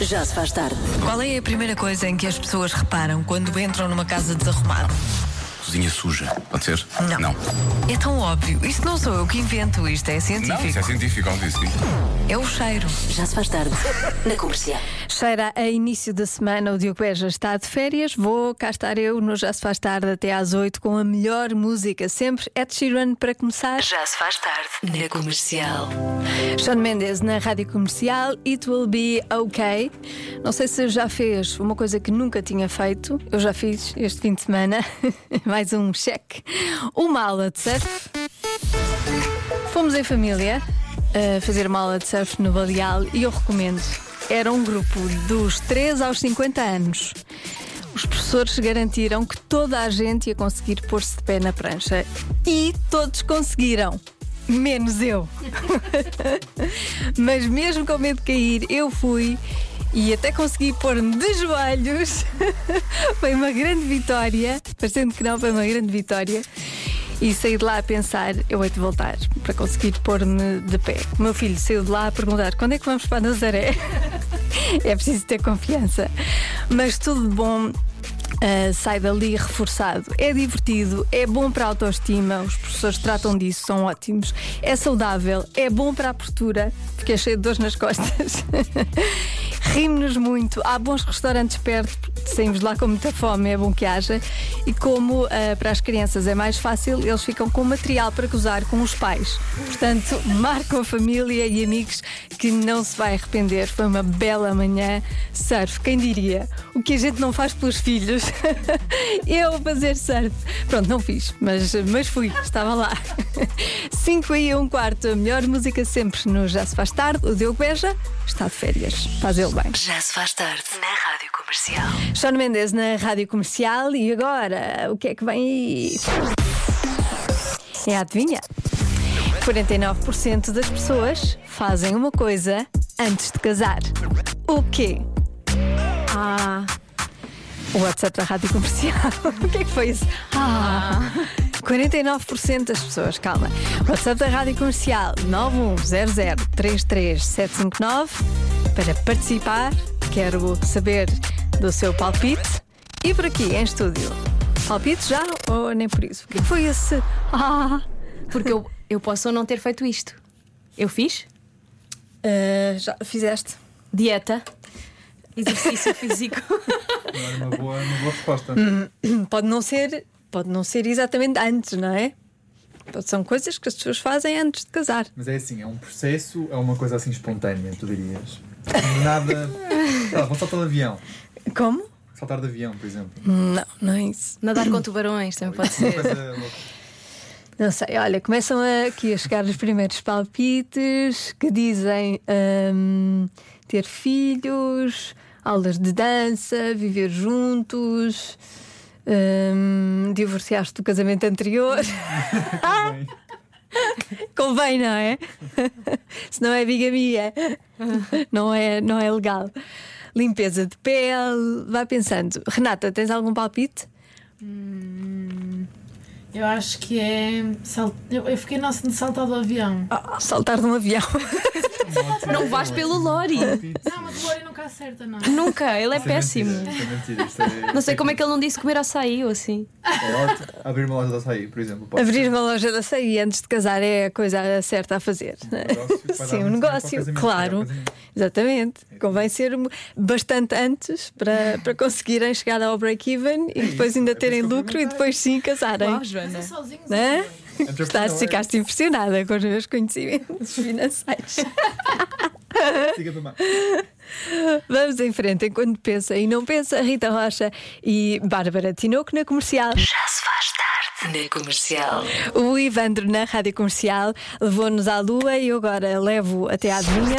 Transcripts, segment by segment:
Já se faz tarde. Qual é a primeira coisa em que as pessoas reparam quando entram numa casa desarrumada? Cozinha suja, pode ser? Não. Não, É tão óbvio. Isto não sou eu que invento, isto é Não, científico. isso é científico, óbvio, sim. É o cheiro. Já se faz tarde. Na comercial. Cheira a início da semana, o Diogo Beja está de férias. Vou cá estar eu no Já Se Faz Tarde até às 8 com a melhor música, sempre Ed Sheeran para começar. Já se faz tarde. Na comercial. Sean Mendes na rádio comercial, It Will Be Okay. Não sei se já fez uma coisa que nunca tinha feito, eu já fiz este fim de semana, mais um cheque. Uma aula de surf. Fomos em família a fazer uma aula de surf no Baleal e eu recomendo. Era um grupo dos 3 aos 50 anos. Os professores garantiram que toda a gente ia conseguir pôr-se de pé na prancha. E todos conseguiram. Menos eu. Mas mesmo com medo de cair, eu fui e até consegui pôr-me de joelhos. foi uma grande vitória. Parecendo que não, foi uma grande vitória. E saí de lá a pensar, eu hei de voltar para conseguir pôr-me de pé. O meu filho saiu de lá a perguntar quando é que vamos para Nazaré? é preciso ter confiança. Mas tudo de bom. Uh, sai dali reforçado. É divertido, é bom para a autoestima, os professores tratam disso, são ótimos. É saudável, é bom para a postura, porque é cheio de dores nas costas. Rimos-nos muito, há bons restaurantes perto, saímos de lá com muita fome, é bom que haja. E como uh, para as crianças é mais fácil, eles ficam com material para gozar com os pais. Portanto, marcam a família e amigos que não se vai arrepender. Foi uma bela manhã. Surf, quem diria? O que a gente não faz pelos filhos. Eu fazer surf. Pronto, não fiz, mas, mas fui, estava lá. 5 e um quarto, a melhor música sempre no Já Se Faz Tarde. O Diogo Beja está de férias. Faz ele bem. Já se faz tarde. Na rádio comercial. Sean Mendes na rádio comercial. E agora, o que é que vem aí? É a adivinha? 49% das pessoas fazem uma coisa antes de casar. O quê? Ah. O WhatsApp da rádio comercial. o que é que foi isso? Ah. 49% das pessoas, calma. WhatsApp da rádio comercial 910033759 para participar. Quero saber do seu palpite. E por aqui, em estúdio. Palpite já ou nem por isso? O que foi esse? Ah! Porque eu, eu posso ou não ter feito isto. Eu fiz Uh, já fizeste? dieta, exercício físico. Não era uma boa, uma boa resposta. Pode não ser, pode não ser exatamente antes, não é? São coisas que as pessoas fazem antes de casar. Mas é assim, é um processo, é uma coisa assim espontânea, tu dirias. Nada. Lá, vamos saltar de avião. Como? Saltar de avião, por exemplo. Não, não é isso. Nadar com tubarões também pode ser. Não sei, olha, começam aqui a chegar os primeiros palpites que dizem hum, ter filhos, aulas de dança, viver juntos, hum, divorciar-te do casamento anterior. Bem, Convém, não é? Se não é bigamia, não é, não é legal. Limpeza de pele, vai pensando. Renata, tens algum palpite? Eu acho que é. sal- Eu, eu fiquei nossa de saltar do avião. Ah, saltar de um avião. Não vais pelo Lori. Não, mas o Lori nunca acerta, não. Nunca, ele é Isto é péssimo. mentira, isto é mentira, isto é- Não sei como é que ele não disse comer açaí ou assim. É ótimo. Abrir uma loja de açaí, por exemplo. pode Abrir ser. uma loja de açaí antes de casar é a coisa certa a fazer. negócio vai dar Sim, um muito ao negócio, casamento, claro. casamento. Exatamente. Convém ser bastante antes para, para conseguirem chegar ao break-even e depois isso, ainda é por terem isso que eu lucro e depois sim casarem. Uau, Joana. Sozinhos. Né? Entrepreneur. Estás, ficaste impressionada com os meus conhecimentos financeiros. Siga também. Vamos em frente enquanto pensa e não pensa, Rita Rocha e Bárbara Tinoco na comercial. Já se faz tarde. Na comercial. O Ivandro na rádio comercial levou-nos à lua e eu agora levo até à adivinha.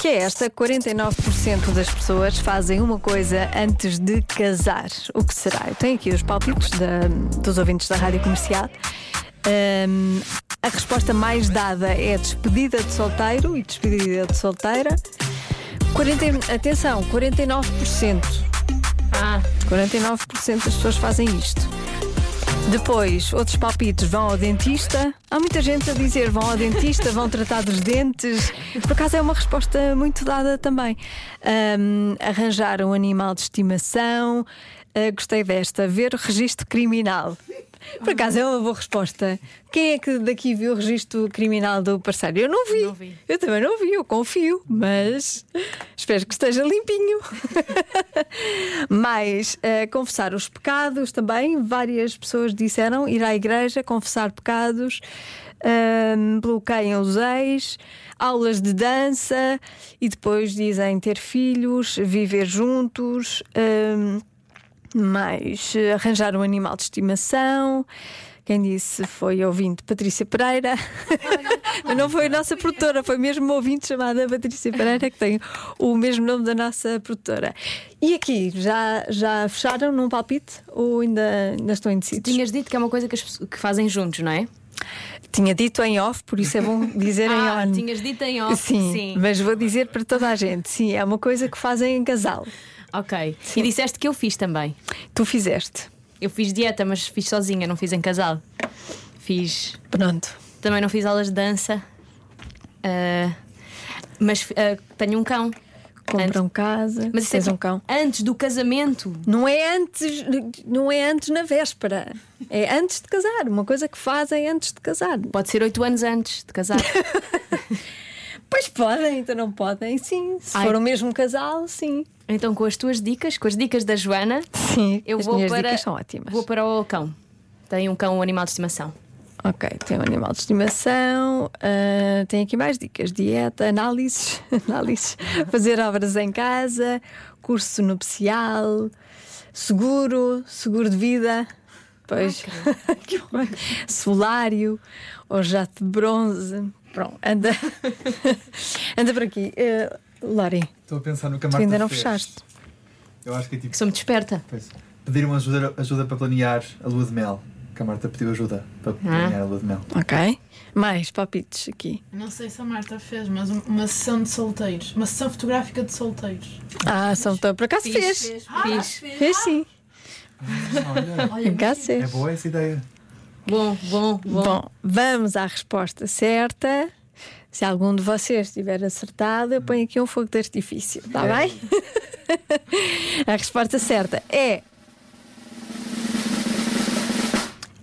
Que é esta: 49% das pessoas fazem uma coisa antes de casar. O que será? Eu tenho aqui os palpites da- dos ouvintes da rádio comercial. Ahm, a resposta mais dada é despedida de solteiro e despedida de solteira. 40, atenção, 49%. Ah, 49% das pessoas fazem isto. Depois, outros palpites vão ao dentista. Há muita gente a dizer vão ao dentista, vão tratar dos dentes. Por acaso é uma resposta muito dada também. Ahm, arranjar um animal de estimação. Ah, gostei desta. Ver o registro criminal. Por acaso é uma boa resposta. Quem é que daqui viu o registro criminal do parceiro? Eu não vi. Não vi. Eu também não vi, eu confio, mas espero que esteja limpinho. Mais, eh, confessar os pecados também. Várias pessoas disseram ir à igreja, confessar pecados, ahm, bloqueiam os ex, aulas de dança e depois dizem ter filhos, viver juntos. ahm, mais eh, arranjar um animal de estimação. Quem disse foi ouvinte Patrícia Pereira. Mas não foi a nossa produtora, foi mesmo uma ouvinte chamada Patrícia Pereira, que tem o mesmo nome da nossa produtora. E aqui, já, já fecharam num palpite ou ainda, ainda estão indecisos? Tinhas dito que é uma coisa que, as que fazem juntos, não é? Tinha dito em off, por isso é bom dizer em Ah, on. tinhas dito em off. Sim, sim. mas vou dizer para toda a gente: sim, é uma coisa que fazem em casal. Ok. E disseste que eu fiz também. Tu fizeste. Eu fiz dieta, mas fiz sozinha, não fiz em casal. Fiz. Pronto. Também não fiz aulas de dança. Ah, mas ah, tenho um cão. Compram casa, Mas é tens um tipo cão. antes do casamento. Não é antes, não é antes na véspera. É antes de casar, uma coisa que fazem antes de casar. Pode ser oito anos antes de casar. Pois podem, então não podem, sim. Se Ai. for o mesmo casal, sim. Então, com as tuas dicas, com as dicas da Joana, Sim, eu as vou minhas para. dicas são ótimas. Vou para o cão. Tenho um cão, um animal de estimação. Ok, tem um animal de estimação, ah, tem aqui mais dicas: dieta, análises, análises, fazer obras em casa, curso nupcial, seguro, seguro de vida, pois, horror. solário, ou jato de bronze. Pronto, anda, anda por aqui. Uh, Lori, Estou a pensar no que a tu Marta ainda não fez. fechaste. Eu acho que é tipo. Sou-me desperta. Pois, pediram ajuda, ajuda para planear a lua de mel. Que a Marta pediu ajuda para planear a lua de mel. Ok, mais palpites aqui. Não sei se a Marta fez, mas um- uma sessão de solteiros. Uma sessão fotográfica de solteiros. Ah, são tão por acaso fez. Fiz. Fez sim. Olha, Por acaso é fez. boa essa ideia. Bom, bom, bom. Bom, vamos à resposta certa. Se algum de vocês tiver acertado, eu ponho aqui um fogo de artifício, está bem? a resposta certa é.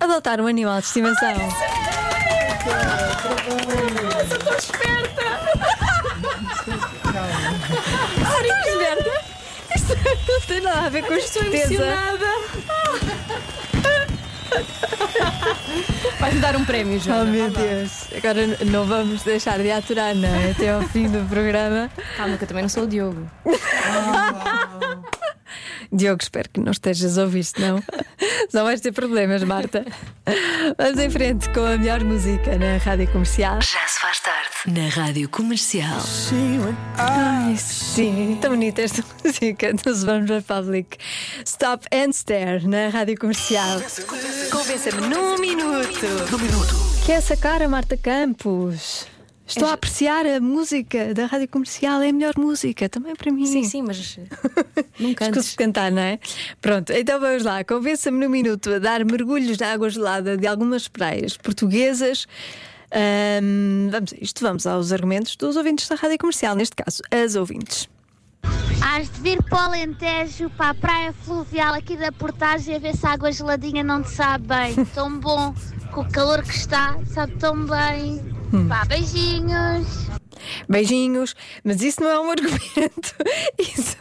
Adotar um animal de estimação. Ah, estou esperta! Isto não tem nada a ver com esperteza. Vais-me dar um prémio, Oh Joana. meu Deus, agora não vamos deixar de aturar, não é? Até ao fim do programa. Calma, que eu também não sou o Diogo. Diogo, espero que não estejas a ouvir, senão só vais ter problemas, Marta. Vamos em frente com a melhor música na rádio comercial. Já se faz tarde. Na Rádio Comercial. Ai, sim, tão bonita esta música dos Vamos Republic. Stop and Stare na rádio comercial. Convença-me num minuto. Num minuto. Que é essa cara, Marta Campos? Estou a apreciar a música da rádio comercial, é a melhor música, também para mim. Sim, sim, mas nunca antes. de cantar, não é? Pronto, então vamos lá. Convença-me no minuto a dar mergulhos na água gelada de algumas praias portuguesas. Ahm, vamos a isto, vamos aos argumentos dos ouvintes da rádio comercial, neste caso, as ouvintes. Has de vir para o Alentejo, para a praia fluvial aqui da Portagem a ver se a água geladinha não te sabe bem. Tão bom, com o calor que está, sabe tão bem. Pá, beijinhos. Beijinhos, mas isso não é um argumento. Isso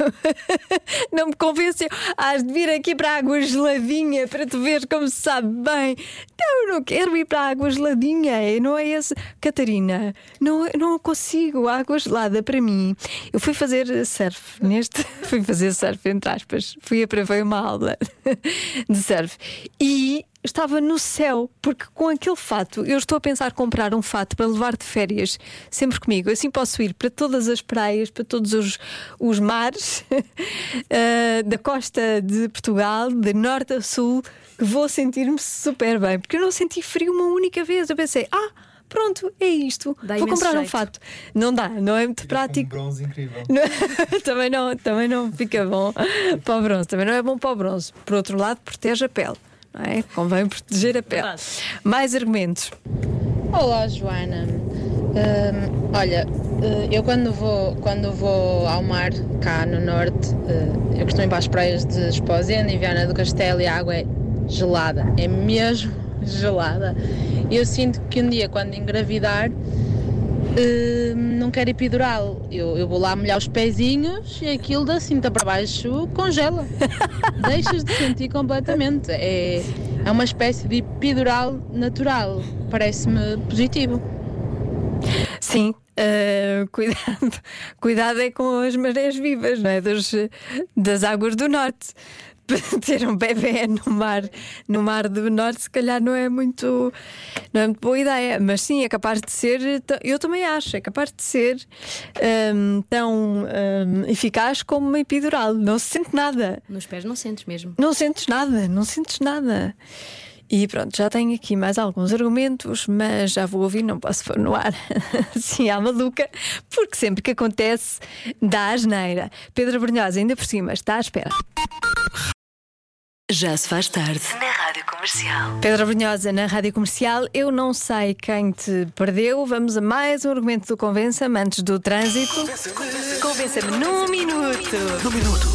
não me convenceu. Has de vir aqui para a água geladinha para tu veres como se sabe bem. Não, eu não quero ir para a água geladinha. Não é esse. Catarina, não, não consigo. Água gelada para mim. Eu fui fazer surf neste. Fui fazer surf, entre aspas. Fui a uma aula de surf. E estava no céu, porque com aquele fato, eu estou a pensar comprar um fato para levar de férias sempre comigo. Assim posso ir para todas as praias, para todos os, os mares eh, da costa de Portugal, de norte a sul, que vou sentir-me super bem, porque eu não senti frio uma única vez. Eu pensei, ah. Pronto, é isto. Dá Vou comprar um jeito. fato. Não dá, não é muito Fica com Um prático. bronze incrível. Não, também, não, também não fica bom para o bronze. Também não é bom para o bronze. Por outro lado, protege a pele. É? Convém proteger a pele. Verdade. Mais argumentos. Olá, Joana. Hum, olha, eh, eu quando vou, quando vou ao mar, cá no norte, eh, eu costumo ir para as praias de Esposenda e Viana do Castelo e a água é gelada, é mesmo gelada. E eu sinto que um dia, quando engravidar, eh, não quero epidural. Eu, eu vou lá molhar os pezinhos e aquilo da cinta para baixo congela. Deixas de sentir completamente. É, é uma espécie de epidural natural. Parece-me positivo. Sim. ah, cuidado, cuidado é com as marés vivas, não é? Dos, das águas do norte. Ter um bebê no mar, no mar do norte, se calhar não é muito, não é muito boa ideia, mas sim é capaz de ser, eu também acho, é capaz de ser ahm, tão ahm, eficaz como uma epidural. Não se sente nada. Nos pés não sentes mesmo. Não sentes nada, não sentes nada. E pronto, já tenho aqui mais alguns argumentos, mas já vou ouvir, não posso pôr no ar assim à maluca, porque sempre que acontece dá asneira. Pedro Brunhosa, ainda por cima, está à espera. Já se faz tarde. Na Rádio Comercial. Pedro Brunhosa na Rádio Comercial, eu não sei quem te perdeu. Vamos a mais um argumento do Convença-me antes do trânsito. Convença-me num minuto. Num minuto.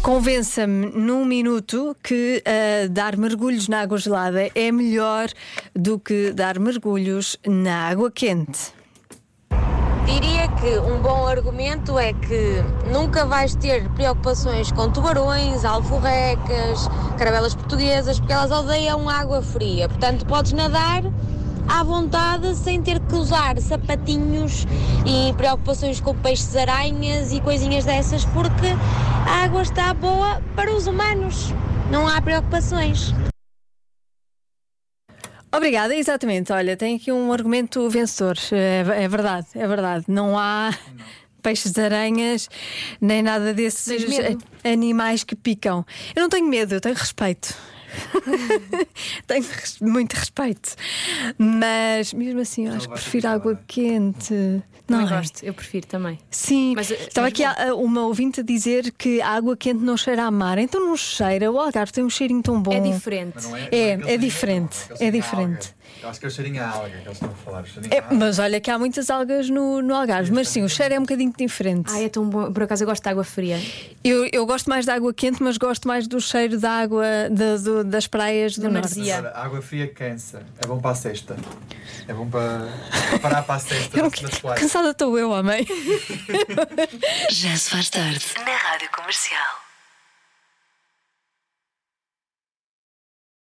Convença-me num minuto que ah, dar mergulhos na água gelada é melhor do que dar mergulhos na água quente. Diria que um bom argumento é que nunca vais ter preocupações com tubarões, alforrecas, caravelas portuguesas, porque elas odeiam água fria. Portanto, podes nadar à vontade sem ter que usar sapatinhos e preocupações com peixes-aranhas e coisinhas dessas, porque a água está boa para os humanos. Não há preocupações. Obrigada, exatamente. Olha, tem aqui um argumento vencedor. É, é verdade, é verdade. Não há peixes-aranhas nem nada desses animais que picam. Eu não tenho medo, eu tenho respeito. tenho res- muito respeito. Mas mesmo assim, eu acho que prefiro água quente. Não Também é? gosto, eu prefiro também. Sim, Mas, eh, estava mas aqui a- uma ouvinte a dizer que a água quente não cheira a mar. Então não cheira. O Algarve tem um cheirinho tão bom. É diferente. É, É, é cheirinho, diferente, é a diferente. Eu acho que é o cheirinho à alga que eles estão a falar. o cheirinho É, à alga. mas olha que há muitas algas no, no Algarve, mas sim, o cheiro é um bocadinho diferente. Ai, é tão bom. Por acaso eu gosto de água fria. Eu, eu gosto mais da água quente, mas gosto mais do cheiro da água da- do- das praias do Da norte. maresia. Agora, água fria cansa. É bom para a cesta. É bom para parar para a cesta Eu não-. Cansada estou eu, homem. Já se faz tarde. Na Rádio Comercial.